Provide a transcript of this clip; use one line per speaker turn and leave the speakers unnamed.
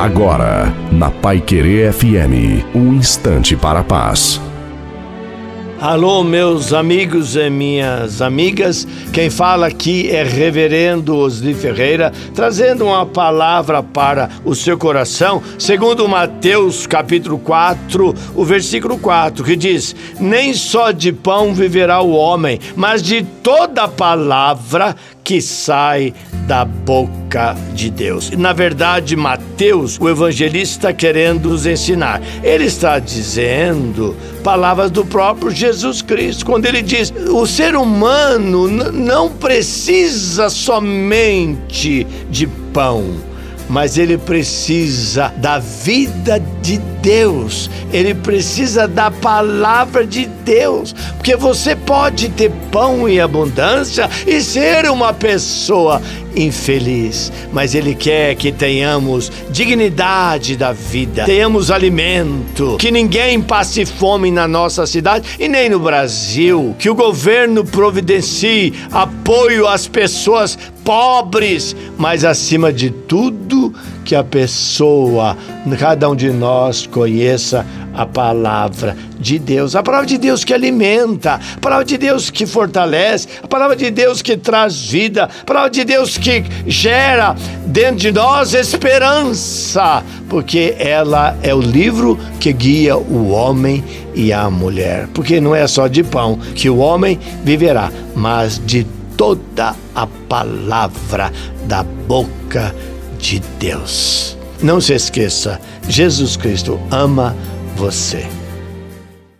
Agora, na Pai Querer FM, um instante para a paz.
Alô, meus amigos e minhas amigas. Quem fala aqui é Reverendo Osli Ferreira, trazendo uma palavra para o seu coração, segundo Mateus capítulo 4, o versículo 4, que diz: Nem só de pão viverá o homem, mas de toda palavra que sai da boca de Deus. Na verdade, Mateus, o evangelista, está querendo nos ensinar. Ele está dizendo palavras do próprio Jesus Cristo, quando ele diz: o ser humano não precisa somente de pão mas ele precisa da vida de Deus, ele precisa da palavra de Deus, porque você pode ter pão em abundância e ser uma pessoa infeliz, mas Ele quer que tenhamos dignidade da vida, tenhamos alimento, que ninguém passe fome na nossa cidade e nem no Brasil, que o governo providencie apoio às pessoas pobres, mas acima de tudo, que a pessoa, cada um de nós, conheça a palavra de Deus, a palavra de Deus que alimenta, a palavra de Deus que fortalece, a palavra de Deus que traz vida, a palavra de Deus que gera dentro de nós esperança, porque ela é o livro que guia o homem e a mulher. Porque não é só de pão que o homem viverá, mas de toda a palavra da boca de Deus. Não se esqueça, Jesus Cristo ama você.